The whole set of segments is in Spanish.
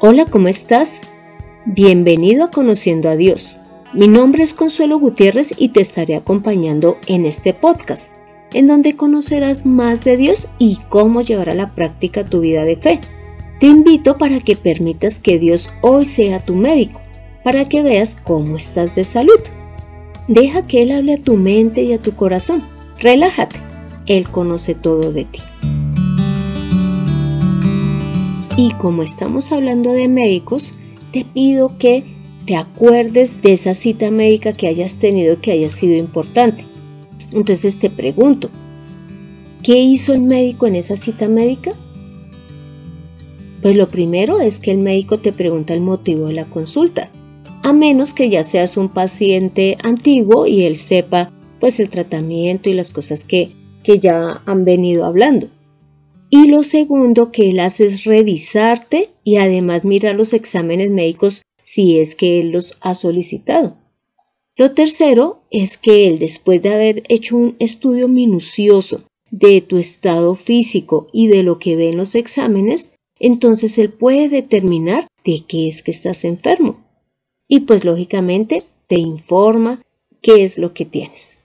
Hola, ¿cómo estás? Bienvenido a Conociendo a Dios. Mi nombre es Consuelo Gutiérrez y te estaré acompañando en este podcast, en donde conocerás más de Dios y cómo llevar a la práctica tu vida de fe. Te invito para que permitas que Dios hoy sea tu médico, para que veas cómo estás de salud. Deja que Él hable a tu mente y a tu corazón. Relájate. Él conoce todo de ti. Y como estamos hablando de médicos, te pido que te acuerdes de esa cita médica que hayas tenido que haya sido importante. Entonces te pregunto, ¿qué hizo el médico en esa cita médica? Pues lo primero es que el médico te pregunta el motivo de la consulta, a menos que ya seas un paciente antiguo y él sepa pues el tratamiento y las cosas que, que ya han venido hablando. Y lo segundo que él hace es revisarte y además mirar los exámenes médicos si es que él los ha solicitado. Lo tercero es que él, después de haber hecho un estudio minucioso de tu estado físico y de lo que ve en los exámenes, entonces él puede determinar de qué es que estás enfermo. Y pues lógicamente te informa qué es lo que tienes.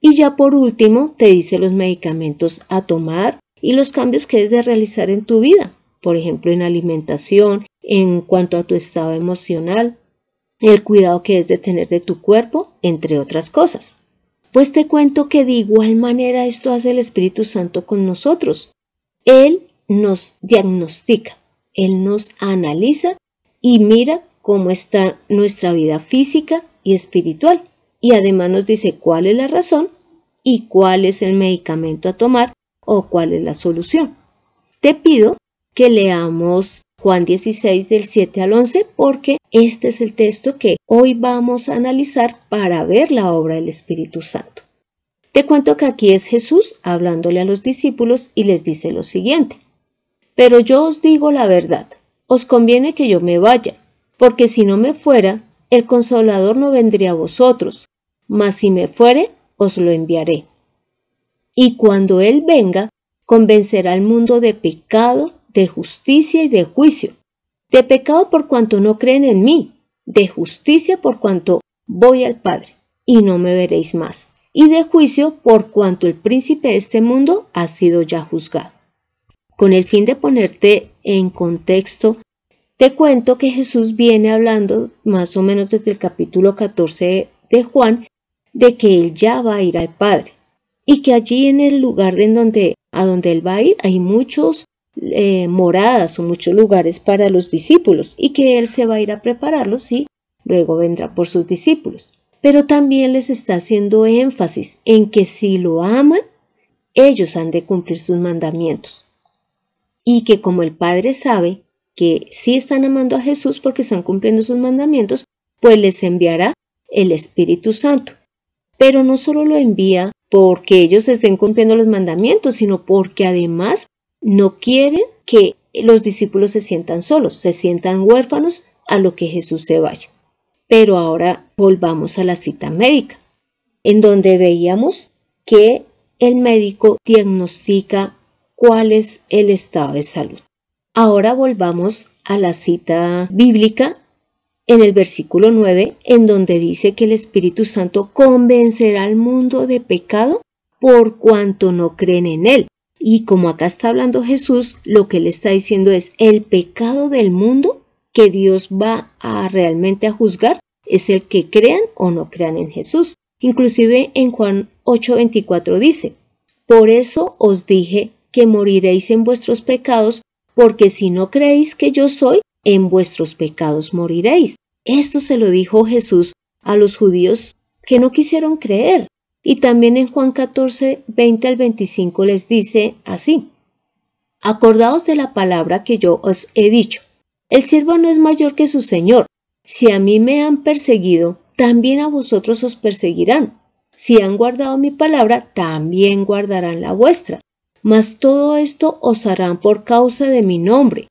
Y ya por último te dice los medicamentos a tomar y los cambios que es de realizar en tu vida, por ejemplo, en alimentación, en cuanto a tu estado emocional, el cuidado que es de tener de tu cuerpo, entre otras cosas. Pues te cuento que de igual manera esto hace el Espíritu Santo con nosotros. Él nos diagnostica, Él nos analiza y mira cómo está nuestra vida física y espiritual. Y además nos dice cuál es la razón y cuál es el medicamento a tomar o cuál es la solución. Te pido que leamos Juan 16 del 7 al 11 porque este es el texto que hoy vamos a analizar para ver la obra del Espíritu Santo. Te cuento que aquí es Jesús hablándole a los discípulos y les dice lo siguiente. Pero yo os digo la verdad, os conviene que yo me vaya, porque si no me fuera, el consolador no vendría a vosotros, mas si me fuere, os lo enviaré y cuando Él venga, convencerá al mundo de pecado, de justicia y de juicio. De pecado por cuanto no creen en mí, de justicia por cuanto voy al Padre, y no me veréis más, y de juicio por cuanto el príncipe de este mundo ha sido ya juzgado. Con el fin de ponerte en contexto, te cuento que Jesús viene hablando más o menos desde el capítulo 14 de Juan de que Él ya va a ir al Padre y que allí en el lugar en donde, a donde él va a ir hay muchos eh, moradas o muchos lugares para los discípulos y que él se va a ir a prepararlos y luego vendrá por sus discípulos. Pero también les está haciendo énfasis en que si lo aman, ellos han de cumplir sus mandamientos. Y que como el Padre sabe que sí están amando a Jesús porque están cumpliendo sus mandamientos, pues les enviará el Espíritu Santo. Pero no solo lo envía porque ellos estén cumpliendo los mandamientos, sino porque además no quieren que los discípulos se sientan solos, se sientan huérfanos a lo que Jesús se vaya. Pero ahora volvamos a la cita médica, en donde veíamos que el médico diagnostica cuál es el estado de salud. Ahora volvamos a la cita bíblica en el versículo 9, en donde dice que el Espíritu Santo convencerá al mundo de pecado por cuanto no creen en él. Y como acá está hablando Jesús, lo que él está diciendo es el pecado del mundo que Dios va a realmente a juzgar es el que crean o no crean en Jesús. Inclusive en Juan 8:24 dice, por eso os dije que moriréis en vuestros pecados, porque si no creéis que yo soy, en vuestros pecados moriréis. Esto se lo dijo Jesús a los judíos que no quisieron creer. Y también en Juan 14, 20 al 25 les dice así. Acordaos de la palabra que yo os he dicho. El siervo no es mayor que su Señor. Si a mí me han perseguido, también a vosotros os perseguirán. Si han guardado mi palabra, también guardarán la vuestra. Mas todo esto os harán por causa de mi nombre,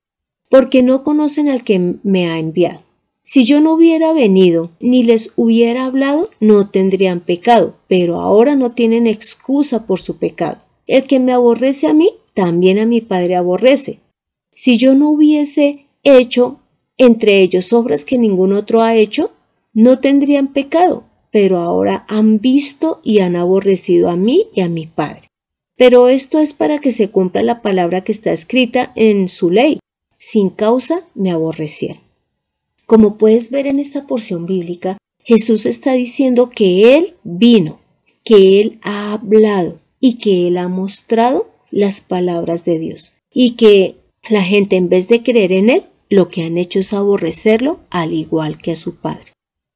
porque no conocen al que me ha enviado. Si yo no hubiera venido ni les hubiera hablado, no tendrían pecado, pero ahora no tienen excusa por su pecado. El que me aborrece a mí, también a mi Padre aborrece. Si yo no hubiese hecho entre ellos obras que ningún otro ha hecho, no tendrían pecado, pero ahora han visto y han aborrecido a mí y a mi Padre. Pero esto es para que se cumpla la palabra que está escrita en su ley. Sin causa me aborrecieron. Como puedes ver en esta porción bíblica, Jesús está diciendo que Él vino, que Él ha hablado y que Él ha mostrado las palabras de Dios y que la gente en vez de creer en Él, lo que han hecho es aborrecerlo al igual que a su Padre.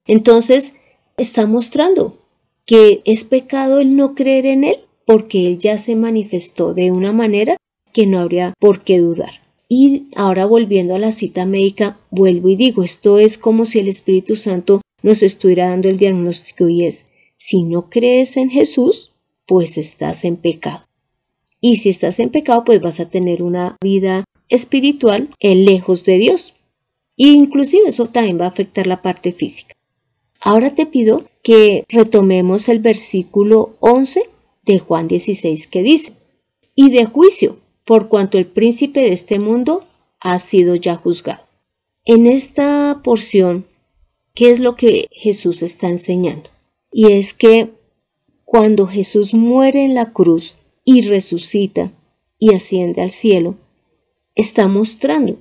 Entonces, está mostrando que es pecado el no creer en Él porque Él ya se manifestó de una manera que no habría por qué dudar. Y ahora volviendo a la cita médica, vuelvo y digo, esto es como si el Espíritu Santo nos estuviera dando el diagnóstico y es, si no crees en Jesús, pues estás en pecado. Y si estás en pecado, pues vas a tener una vida espiritual lejos de Dios. E inclusive eso también va a afectar la parte física. Ahora te pido que retomemos el versículo 11 de Juan 16 que dice, y de juicio, por cuanto el príncipe de este mundo ha sido ya juzgado. En esta porción, ¿qué es lo que Jesús está enseñando? Y es que cuando Jesús muere en la cruz y resucita y asciende al cielo, está mostrando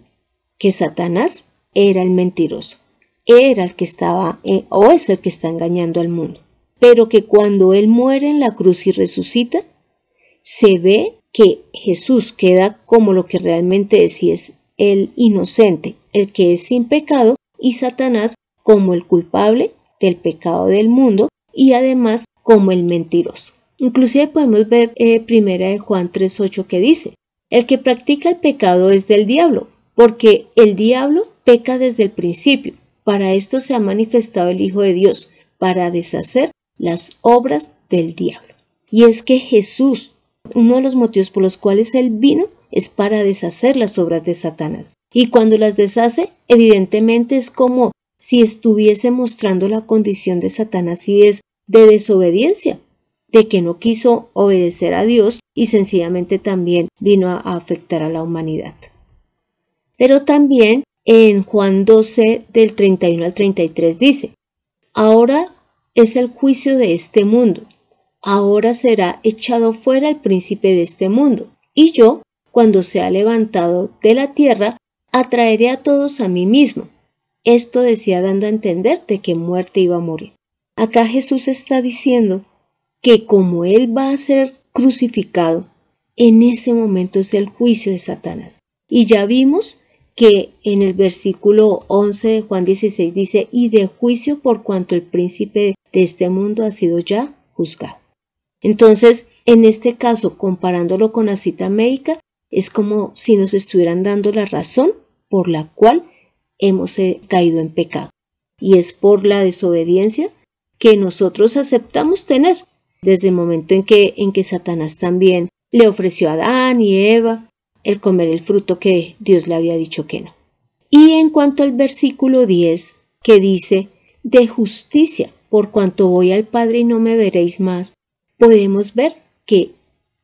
que Satanás era el mentiroso, era el que estaba eh, o es el que está engañando al mundo pero que cuando Él muere en la cruz y resucita, se ve que Jesús queda como lo que realmente es es el inocente, el que es sin pecado, y Satanás como el culpable del pecado del mundo y además como el mentiroso. Inclusive podemos ver eh, primera de Juan 3.8 que dice, el que practica el pecado es del diablo, porque el diablo peca desde el principio. Para esto se ha manifestado el Hijo de Dios, para deshacer las obras del diablo. Y es que Jesús, uno de los motivos por los cuales Él vino, es para deshacer las obras de Satanás. Y cuando las deshace, evidentemente es como si estuviese mostrando la condición de Satanás y es de desobediencia, de que no quiso obedecer a Dios y sencillamente también vino a afectar a la humanidad. Pero también en Juan 12 del 31 al 33 dice, Ahora es el juicio de este mundo. Ahora será echado fuera el príncipe de este mundo, y yo, cuando sea levantado de la tierra, atraeré a todos a mí mismo. Esto decía dando a entender de que muerte iba a morir. Acá Jesús está diciendo que como Él va a ser crucificado, en ese momento es el juicio de Satanás. Y ya vimos que en el versículo 11 de Juan 16 dice, y de juicio por cuanto el príncipe de este mundo ha sido ya juzgado. Entonces, en este caso, comparándolo con la cita médica, es como si nos estuvieran dando la razón por la cual hemos eh, caído en pecado. Y es por la desobediencia que nosotros aceptamos tener desde el momento en que, en que Satanás también le ofreció a Adán y Eva el comer el fruto que Dios le había dicho que no. Y en cuanto al versículo 10, que dice, de justicia, por cuanto voy al Padre y no me veréis más, podemos ver que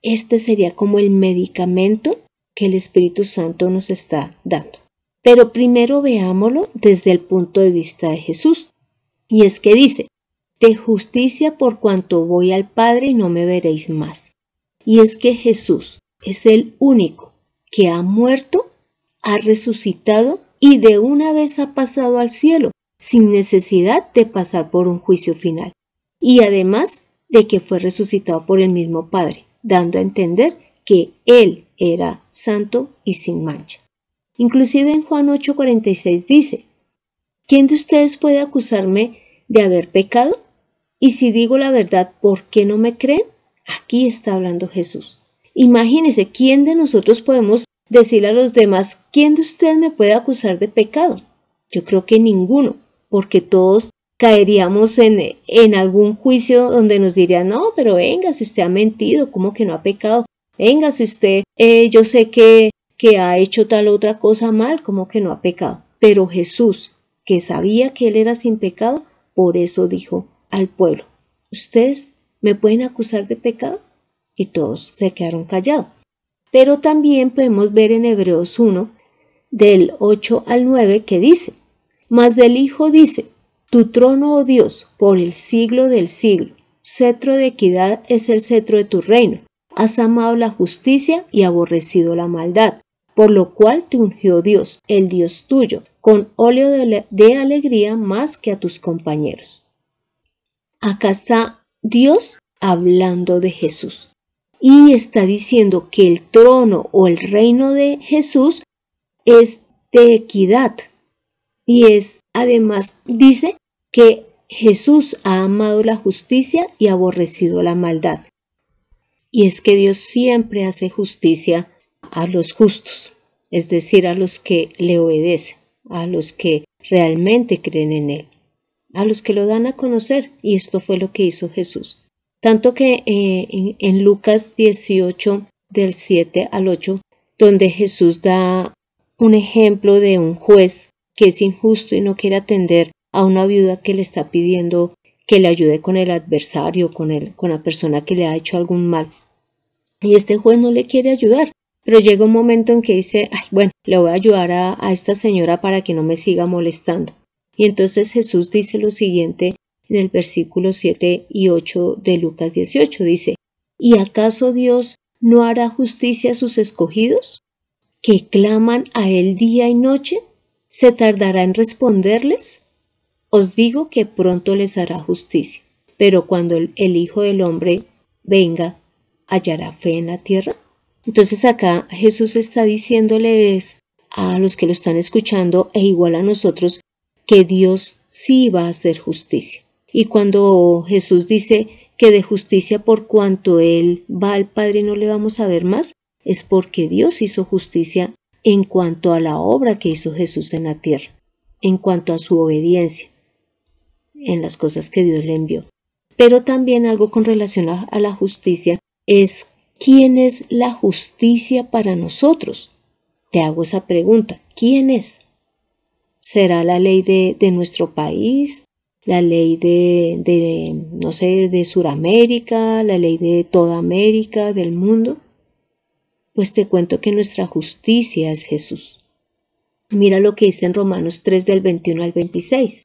este sería como el medicamento que el Espíritu Santo nos está dando. Pero primero veámoslo desde el punto de vista de Jesús. Y es que dice, de justicia por cuanto voy al Padre y no me veréis más. Y es que Jesús es el único que ha muerto, ha resucitado y de una vez ha pasado al cielo sin necesidad de pasar por un juicio final, y además de que fue resucitado por el mismo Padre, dando a entender que Él era santo y sin mancha. Inclusive en Juan 8:46 dice, ¿quién de ustedes puede acusarme de haber pecado? Y si digo la verdad, ¿por qué no me creen? Aquí está hablando Jesús. Imagínese, ¿quién de nosotros podemos decirle a los demás, ¿quién de ustedes me puede acusar de pecado? Yo creo que ninguno, porque todos caeríamos en, en algún juicio donde nos dirían, no, pero venga, si usted ha mentido, ¿cómo que no ha pecado? Venga, si usted, eh, yo sé que, que ha hecho tal otra cosa mal, ¿cómo que no ha pecado? Pero Jesús, que sabía que él era sin pecado, por eso dijo al pueblo, ¿ustedes me pueden acusar de pecado? Y todos se quedaron callados. Pero también podemos ver en Hebreos 1 del 8 al 9 que dice, Mas del Hijo dice, Tu trono, oh Dios, por el siglo del siglo, cetro de equidad es el cetro de tu reino. Has amado la justicia y aborrecido la maldad, por lo cual te ungió Dios, el Dios tuyo, con óleo de, alegría más que a tus compañeros. Acá está Dios hablando de Jesús y está diciendo que el trono o el reino de Jesús es de equidad y es además dice que Jesús ha amado la justicia y aborrecido la maldad. Y es que Dios siempre hace justicia a los justos, es decir, a los que le obedecen, a los que realmente creen en Él, a los que lo dan a conocer, y esto fue lo que hizo Jesús. Tanto que eh, en, Lucas 18, del 7 al 8, donde Jesús da un ejemplo de un juez que es injusto y no quiere atender a una viuda que le está pidiendo que le ayude con el adversario, con, el, con la persona que le ha hecho algún mal. Y este juez no le quiere ayudar, pero llega un momento en que dice, Ay, bueno, le voy a ayudar a, a esta señora para que no me siga molestando. Y entonces Jesús dice lo siguiente en el versículo 7 y 8 de Lucas 18. Dice, ¿Y acaso Dios no hará justicia a sus escogidos, que claman a Él día y noche? ¿Se tardará en responderles? Os digo que pronto les hará justicia. Pero cuando el, Hijo del Hombre venga, ¿hallará fe en la tierra? Entonces acá Jesús está diciéndoles a los que lo están escuchando e igual a nosotros que Dios sí va a hacer justicia. Y cuando Jesús dice que de justicia por cuanto Él va al Padre no le vamos a ver más, es porque Dios hizo justicia en cuanto a la obra que hizo Jesús en la tierra, en cuanto a su obediencia, en las cosas que Dios le envió. Pero también algo con relación a, la justicia es ¿quién es la justicia para nosotros? Te hago esa pregunta, ¿quién es? ¿Será la ley de, nuestro país? la ley de, de, no sé, de Suramérica, la ley de toda América, del mundo? Pues te cuento que nuestra justicia es Jesús. Mira lo que dice en Romanos 3 del 21 al 26.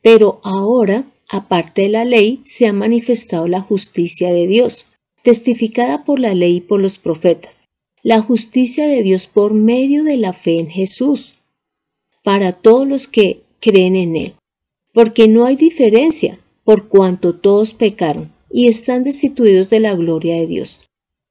Pero ahora, aparte de la ley, se ha manifestado la justicia de Dios, testificada por la ley y por los profetas, la justicia de Dios por medio de la fe en Jesús, para todos los que creen en Él porque no hay diferencia, por cuanto todos pecaron y están destituidos de la gloria de Dios,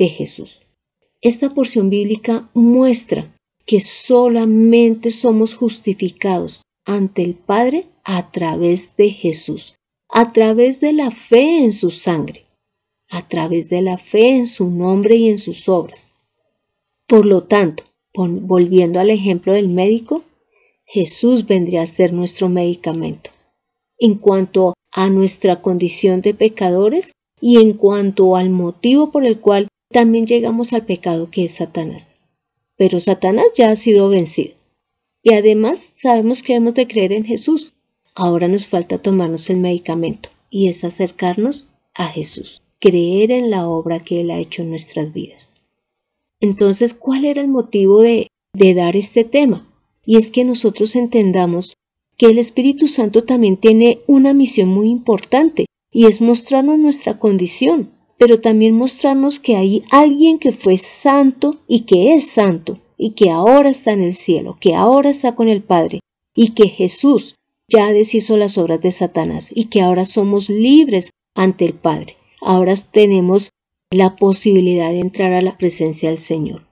de Jesús. Esta porción bíblica muestra que solamente somos justificados ante el Padre a través de Jesús, a través de la fe en su sangre, a través de la fe en su nombre y en sus obras. Por lo tanto, volviendo al ejemplo del médico, Jesús vendría a ser nuestro medicamento. En cuanto a nuestra condición de pecadores y en cuanto al motivo por el cual también llegamos al pecado que es Satanás. Pero Satanás ya ha sido vencido. Y además sabemos que hemos de creer en Jesús. Ahora nos falta tomarnos el medicamento y es acercarnos a Jesús, creer en la obra que Él ha hecho en nuestras vidas. Entonces, ¿cuál era el motivo de, de dar este tema? y es que nosotros entendamos que el Espíritu Santo también tiene una misión muy importante y es mostrarnos nuestra condición, pero también mostrarnos que hay alguien que fue santo y que es santo y que ahora está en el cielo, que ahora está con el Padre y que Jesús ya deshizo las obras de Satanás y que ahora somos libres ante el Padre. Ahora tenemos la posibilidad de entrar a la presencia del Señor.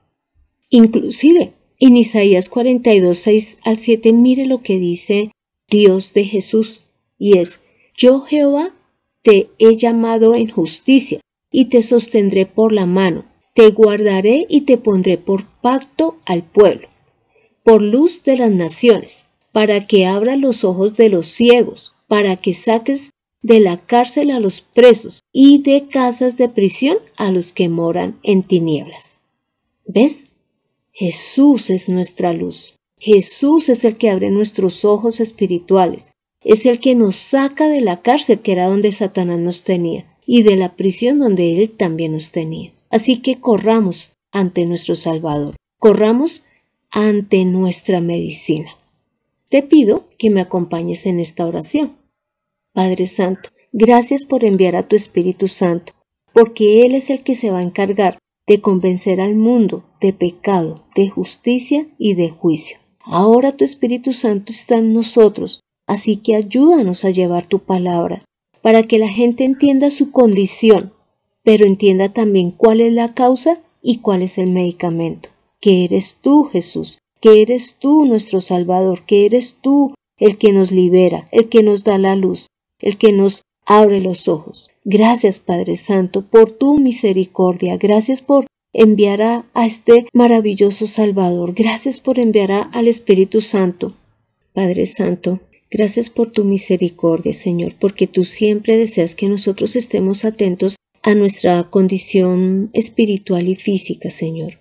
Inclusive en Isaías 42, 6 al 7, mire lo que dice Dios de Jesús, y es, yo Jehová te he llamado en justicia, y te sostendré por la mano, te guardaré y te pondré por pacto al pueblo, por luz de las naciones, para que abra los ojos de los ciegos, para que saques de la cárcel a los presos y de casas de prisión a los que moran en tinieblas. ¿Ves? Jesús es nuestra luz. Jesús es el que abre nuestros ojos espirituales. Es el que nos saca de la cárcel que era donde Satanás nos tenía y de la prisión donde Él también nos tenía. Así que corramos ante nuestro Salvador. Corramos ante nuestra medicina. Te pido que me acompañes en esta oración. Padre Santo, gracias por enviar a tu Espíritu Santo, porque Él es el que se va a encargar de convencer al mundo de pecado, de justicia y de juicio. Ahora tu Espíritu Santo está en nosotros, así que ayúdanos a llevar tu palabra, para que la gente entienda su condición, pero entienda también cuál es la causa y cuál es el medicamento. Que eres tú, Jesús, que eres tú nuestro Salvador, que eres tú el que nos libera, el que nos da la luz, el que nos abre los ojos. Gracias, Padre Santo, por tu misericordia. Gracias por enviar a, este maravilloso Salvador. Gracias por enviar al Espíritu Santo. Padre Santo, gracias por tu misericordia, Señor, porque tú siempre deseas que nosotros estemos atentos a nuestra condición espiritual y física, Señor.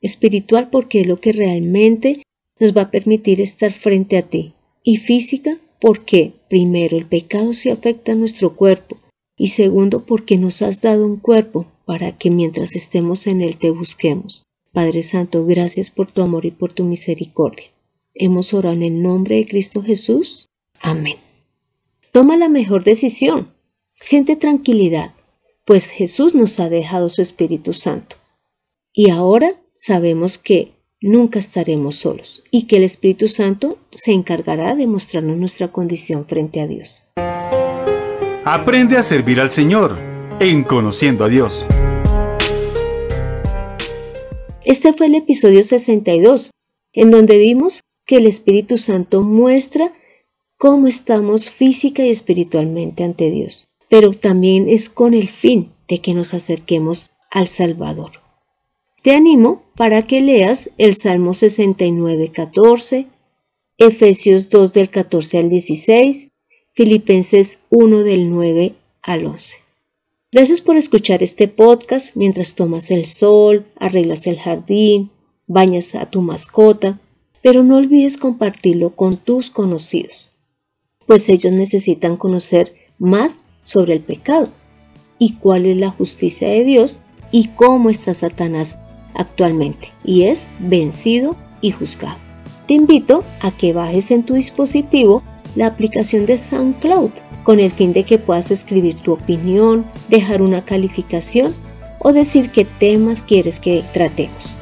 Espiritual porque es lo que realmente nos va a permitir estar frente a ti. Y física porque, primero, el pecado se afecta a nuestro cuerpo y segundo, porque nos has dado un cuerpo para que mientras estemos en él te busquemos. Padre Santo, gracias por tu amor y por tu misericordia. Hemos orado en el nombre de Cristo Jesús. Amén. Toma la mejor decisión. Siente tranquilidad, pues Jesús nos ha dejado su Espíritu Santo. Y ahora sabemos que nunca estaremos solos y que el Espíritu Santo se encargará de mostrarnos nuestra condición frente a Dios. Aprende a servir al Señor en Conociendo a Dios. Este fue el episodio 62, en donde vimos que el Espíritu Santo muestra cómo estamos física y espiritualmente ante Dios, pero también es con el fin de que nos acerquemos al Salvador. Te animo para que leas el Salmo 69, 14, Efesios 2 del 14 al 16, Filipenses 1 del 9 al 11. Gracias por escuchar este podcast mientras tomas el sol, arreglas el jardín, bañas a tu mascota, pero no olvides compartirlo con tus conocidos, pues ellos necesitan conocer más sobre el pecado y cuál es la justicia de Dios y cómo está Satanás actualmente y es vencido y juzgado. Te invito a que bajes en tu dispositivo la aplicación de SoundCloud con el fin de que puedas escribir tu opinión, dejar una calificación o decir qué temas quieres que tratemos.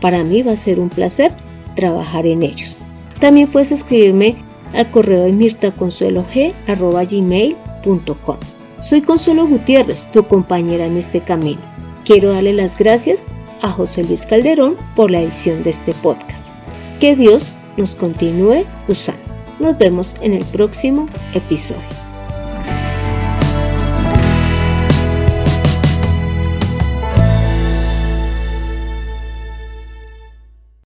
Para mí va a ser un placer trabajar en ellos. También puedes escribirme al correo de mirtaconsuelog.gmail.com Soy Consuelo Gutiérrez, tu compañera en este camino. Quiero darle las gracias a José Luis Calderón por la edición de este podcast. Que Dios nos continúe usando. Nos vemos en el próximo episodio.